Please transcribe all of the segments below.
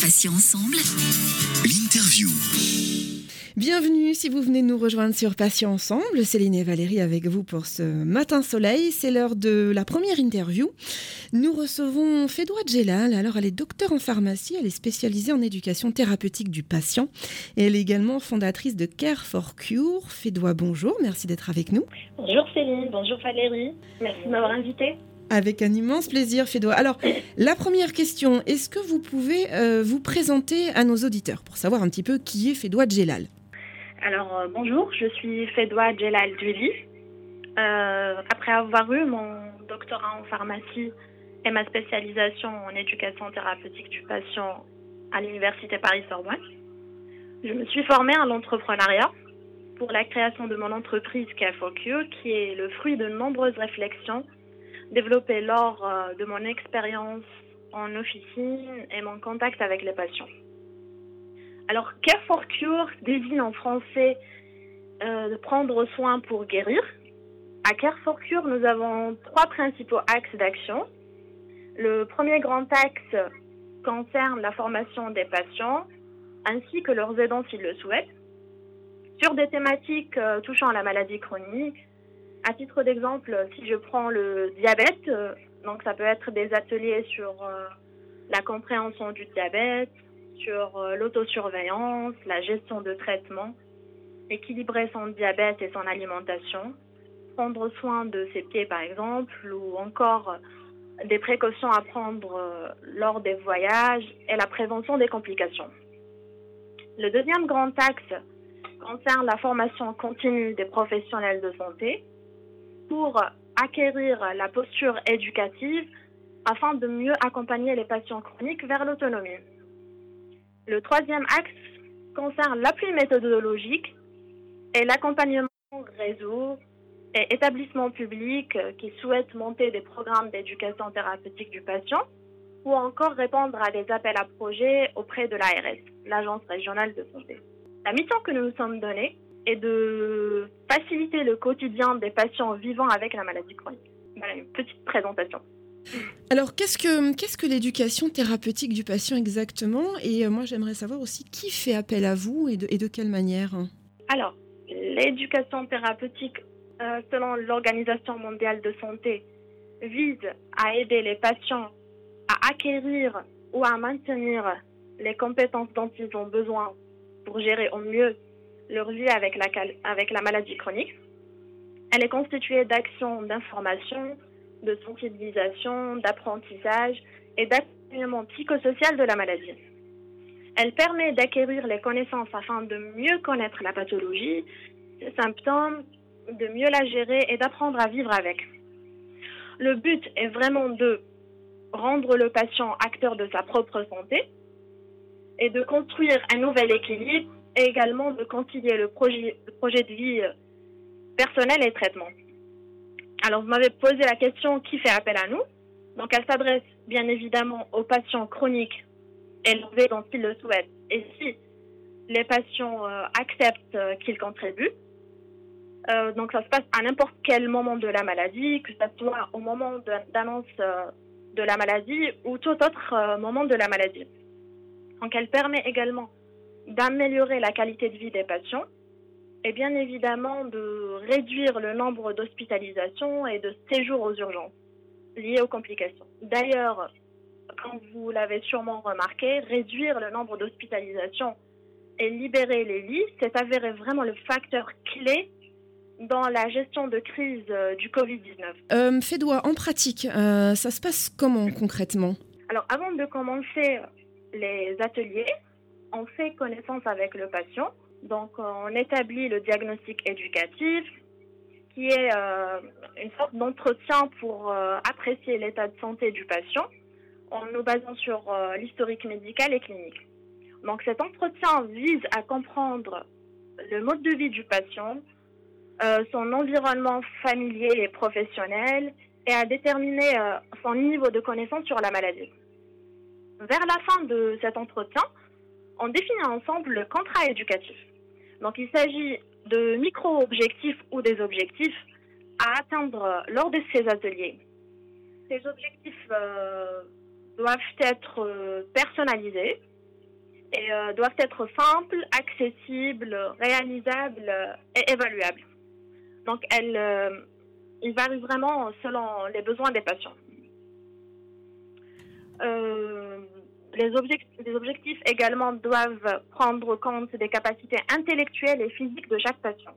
Patients ensemble. L'interview. Bienvenue si vous venez nous rejoindre sur Patients Ensemble. Céline et Valérie avec vous pour ce matin soleil. C'est l'heure de la première interview. Nous recevons Fédoua Djelal. Alors, elle est docteur en pharmacie. Elle est spécialisée en éducation thérapeutique du patient. Et elle est également fondatrice de Care for Cure. Fédoua, bonjour. Merci d'être avec nous. Bonjour Céline. Bonjour Valérie. Merci de m'avoir invitée. Avec un immense plaisir, Fédoua. Alors, la première question, est-ce que vous pouvez euh, vous présenter à nos auditeurs pour savoir un petit peu qui est Fédoua Djelal Alors, euh, bonjour, je suis Fédoua Djelal Djeli. Euh, après avoir eu mon doctorat en pharmacie et ma spécialisation en éducation thérapeutique du patient à l'Université Paris-Sorbonne, je me suis formée à l'entrepreneuriat pour la création de mon entreprise Cafocure, qui est le fruit de nombreuses réflexions développé lors euh, de mon expérience en officine et mon contact avec les patients. Alors, Care for Cure désigne en français euh, de prendre soin pour guérir. À Care for Cure, nous avons trois principaux axes d'action. Le premier grand axe concerne la formation des patients ainsi que leurs aidants s'ils le souhaitent sur des thématiques euh, touchant à la maladie chronique, à titre d'exemple, si je prends le diabète, euh, donc ça peut être des ateliers sur euh, la compréhension du diabète, sur euh, l'autosurveillance, la gestion de traitement, équilibrer son diabète et son alimentation, prendre soin de ses pieds par exemple, ou encore des précautions à prendre lors des voyages et la prévention des complications. Le deuxième grand axe concerne la formation continue des professionnels de santé pour acquérir la posture éducative afin de mieux accompagner les patients chroniques vers l'autonomie. Le troisième axe concerne l'appui méthodologique et l'accompagnement réseau et établissements publics qui souhaitent monter des programmes d'éducation thérapeutique du patient ou encore répondre à des appels à projets auprès de l'ARS, l'Agence régionale de santé. La mission que nous nous sommes donnée et de faciliter le quotidien des patients vivant avec la maladie chronique. Voilà une petite présentation. Alors, qu'est-ce que, qu'est-ce que l'éducation thérapeutique du patient exactement? Et euh, moi, j'aimerais savoir aussi qui fait appel à vous et de, et de quelle manière Alors, l'éducation thérapeutique, euh, selon l'Organisation mondiale de santé, vise à aider les patients à acquérir ou à maintenir les compétences dont ils ont besoin pour gérer au mieux leur vie avec la, maladie chronique. Elle est constituée d'actions d'information, de sensibilisation, d'apprentissage et d'accompagnement psychosocial de la maladie. Elle permet d'acquérir les connaissances afin de mieux connaître la pathologie, ses symptômes, de mieux la gérer et d'apprendre à vivre avec. Le but est vraiment de rendre le patient acteur de sa propre santé et de construire un nouvel équilibre et également de concilier le projet, de vie euh, personnel et traitement. Alors, vous m'avez posé la question qui fait appel à nous? Donc, elle s'adresse bien évidemment aux patients chroniques élevés dont ils le souhaitent. Et si les patients euh, acceptent euh, qu'ils contribuent, donc ça se passe à n'importe quel moment de la maladie, que ce soit au moment d'annonce de la maladie ou tout autre moment de la maladie. Donc, elle permet également d'améliorer la qualité de vie des patients et bien évidemment de réduire le nombre d'hospitalisations et de séjours aux urgences liés aux complications. D'ailleurs, comme vous l'avez sûrement remarqué, réduire le nombre d'hospitalisations et libérer les lits s'est avéré vraiment le facteur clé dans la gestion de crise euh, du Covid-19. Euh, Fédois, en pratique, euh, ça se passe comment concrètement? Alors, avant de commencer les ateliers, on fait connaissance avec le patient. Donc, on établit le diagnostic éducatif, qui est euh, une sorte d'entretien pour euh, apprécier l'état de santé du patient en nous basant sur euh, l'historique médical et clinique. Donc, cet entretien vise à comprendre le mode de vie du patient, son environnement familier et professionnel, et à déterminer son niveau de connaissance sur la maladie. Vers la fin de cet entretien, on définit ensemble le contrat éducatif. Donc il s'agit de micro-objectifs ou des objectifs à atteindre lors de ces ateliers. Ces objectifs euh, doivent être euh, personnalisés et doivent être simples, accessibles, réalisables et évaluables. Donc, ils varient vraiment selon les besoins des patients. Les, objectifs également doivent prendre compte des capacités intellectuelles et physiques de chaque patient.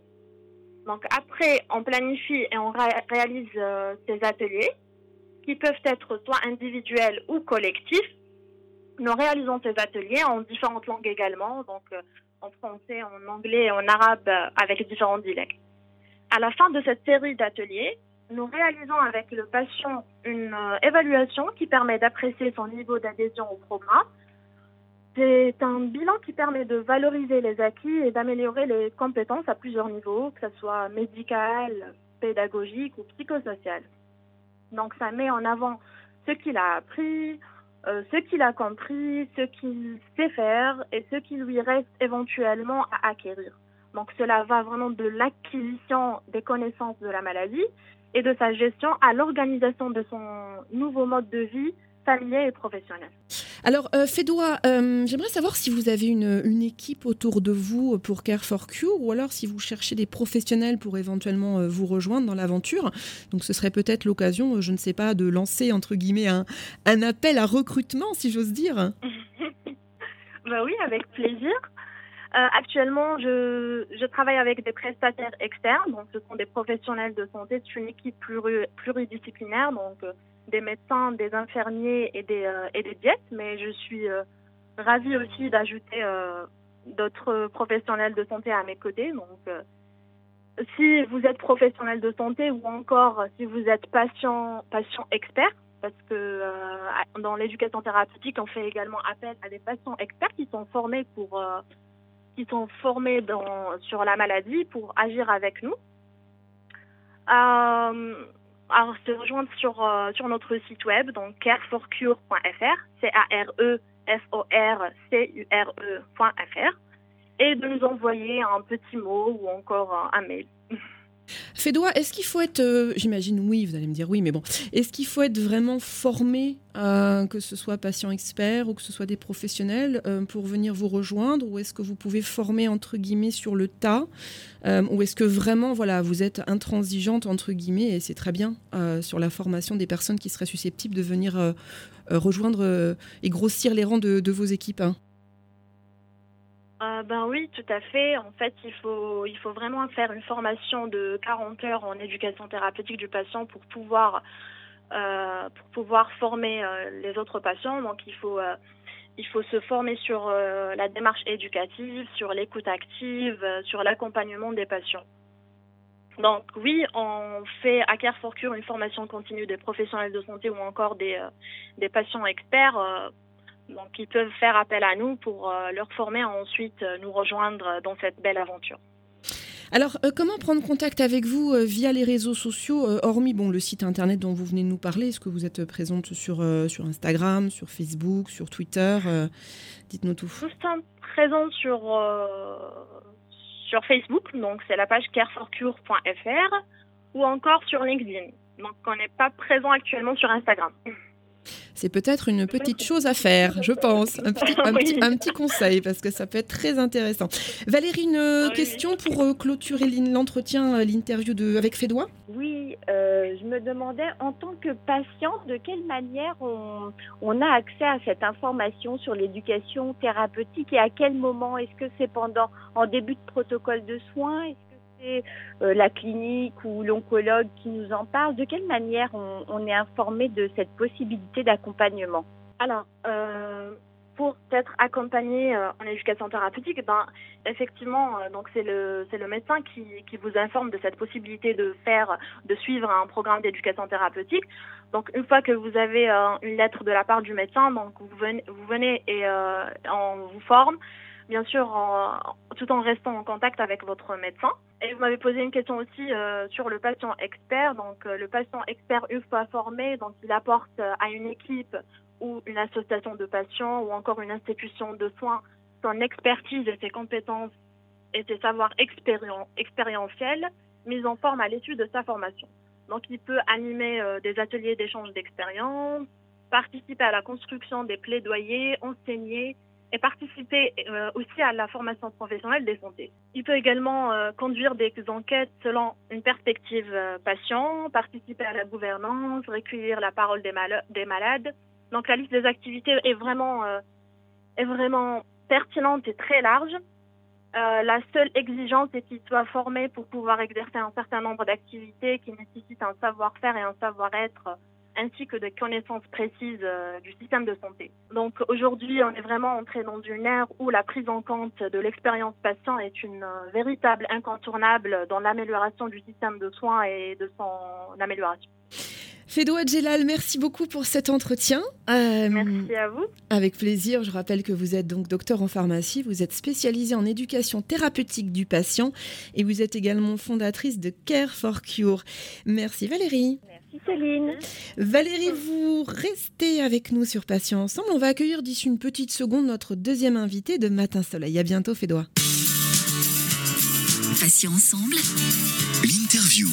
Donc après, on planifie et on réalise ces ateliers qui peuvent être soit individuels ou collectifs. Nous réalisons ces ateliers en différentes langues également, donc euh, en français, en anglais en arabe euh, avec différents dialectes. À la fin de cette série d'ateliers, nous réalisons avec le patient une euh, évaluation qui permet d'apprécier son niveau d'adhésion au programme. C'est un bilan qui permet de valoriser les acquis et d'améliorer les compétences à plusieurs niveaux, que ce soit médical, pédagogique ou psychosocial. Donc ça met en avant ce qu'il a appris, euh, ce qu'il a compris, ce qu'il sait faire et ce qui lui reste éventuellement à acquérir. Donc cela va vraiment de l'acquisition des connaissances de la maladie et de sa gestion à l'organisation de son nouveau mode de vie familier et professionnel. Alors, euh, euh, j'aimerais savoir si vous avez une, une, équipe autour de vous pour Care for Cure ou alors si vous cherchez des professionnels pour éventuellement euh, vous rejoindre dans l'aventure. Donc, ce serait peut-être l'occasion, je ne sais pas, de lancer entre guillemets un, un appel à recrutement, si j'ose dire. bah oui, avec plaisir. Euh, actuellement, je, travaille avec des prestataires externes, donc ce sont des professionnels de santé, c'est une équipe pluridisciplinaire, donc des médecins, des infirmiers et des, euh, et diètes, mais je suis euh, ravie aussi d'ajouter euh, d'autres professionnels de santé à mes côtés. Donc, si vous êtes professionnel de santé ou encore si vous êtes patient, patient expert, parce que dans l'éducation thérapeutique, on fait également appel à des patients experts qui sont formés pour qui sont formés dans, sur la maladie pour agir avec nous. Euh, alors, se rejoindre sur, euh, sur notre site web, donc careforcure.fr, C-A-R-E-F-O-R-C-U-R-E.fr, et de nous envoyer un petit mot ou encore un mail. Est-ce qu'il faut être, euh, j'imagine oui, vous allez me dire oui, mais bon, est-ce qu'il faut être vraiment formé, euh, que ce soit patient expert ou que ce soit des professionnels, euh, pour venir vous rejoindre, ou est-ce que vous pouvez former entre guillemets sur le tas, ou est-ce que vraiment, voilà, vous êtes intransigeante entre guillemets, et c'est très bien sur la formation des personnes qui seraient susceptibles de venir rejoindre et grossir les rangs de, vos équipes hein euh, ben oui, tout à fait. En fait, il faut, il faut vraiment faire une formation de 40 heures en éducation thérapeutique du patient pour pouvoir, euh, pour pouvoir former euh, les autres patients. Donc, il faut, euh, il faut se former sur la démarche éducative, sur l'écoute active, sur l'accompagnement des patients. Donc oui, on fait à Care for Cure une formation continue des professionnels de santé ou encore des, des patients experts donc, ils peuvent faire appel à nous pour euh, leur former et ensuite euh, nous rejoindre dans cette belle aventure. Alors, euh, comment prendre contact avec vous via les réseaux sociaux, hormis bon, le site internet dont vous venez de nous parler Est-ce que vous êtes présente sur, sur Instagram, sur Facebook, sur Twitter Dites-nous tout. Nous sommes présents sur, sur Facebook, donc c'est la page careforcure.fr, ou encore sur LinkedIn. Donc, on n'est pas présent actuellement sur Instagram c'est peut-être une petite chose à faire, je pense. Un petit, un, petit, conseil, parce que ça peut être très intéressant. Valérie, une question pour euh, clôturer l'entretien, euh, l'interview avec Fédois? Oui, euh, je me demandais, en tant que patient, de quelle manière on, on a accès à cette information sur l'éducation thérapeutique et à quel moment? Est-ce que c'est pendant, en début de protocole de soins? Euh, la clinique ou l'oncologue qui nous en parle, de quelle manière on, est informé de cette possibilité d'accompagnement? Alors, euh, pour être accompagné euh, en éducation thérapeutique, ben, effectivement, donc c'est le, c'est le médecin qui, qui vous informe de cette possibilité de faire, de suivre un programme d'éducation thérapeutique. Donc, une fois que vous avez une lettre de la part du médecin, donc vous venez et on vous forme bien sûr, tout en restant en contact avec votre médecin. Et vous m'avez posé une question aussi euh, sur le patient expert. Donc, euh, le patient expert, une fois formé, donc il apporte euh, à une équipe ou une association de patients ou encore une institution de soins son expertise et ses compétences et ses savoirs expérientiels mis en forme à l'étude de sa formation. Donc, il peut animer des ateliers d'échange d'expériences, participer à la construction des plaidoyers, enseigner et participer euh, aussi à la formation professionnelle des santé. Il peut également euh, conduire des enquêtes selon une perspective euh, patient, participer à la gouvernance, recueillir la parole des, des malades. Donc la liste des activités est vraiment, est vraiment pertinente et très large. la seule exigence est qu'il soit formé pour pouvoir exercer un certain nombre d'activités qui nécessitent un savoir-faire et un savoir-être ainsi que des connaissances précises euh, du système de santé. Donc aujourd'hui, on est vraiment entré dans une ère où la prise en compte de l'expérience patient est une euh, véritable incontournable dans l'amélioration du système de soins et de son amélioration. Fédoua Djelal, merci beaucoup pour cet entretien. Euh, merci à vous. Avec plaisir. Je rappelle que vous êtes donc docteur en pharmacie, vous êtes spécialisée en éducation thérapeutique du patient et vous êtes également fondatrice de Care for Cure. Merci Valérie. Merci Céline. Valérie, vous restez avec nous sur Patient Ensemble. On va accueillir d'ici une petite seconde notre deuxième invité de Matin Soleil. À bientôt Fédoua. Patient Ensemble, l'interview.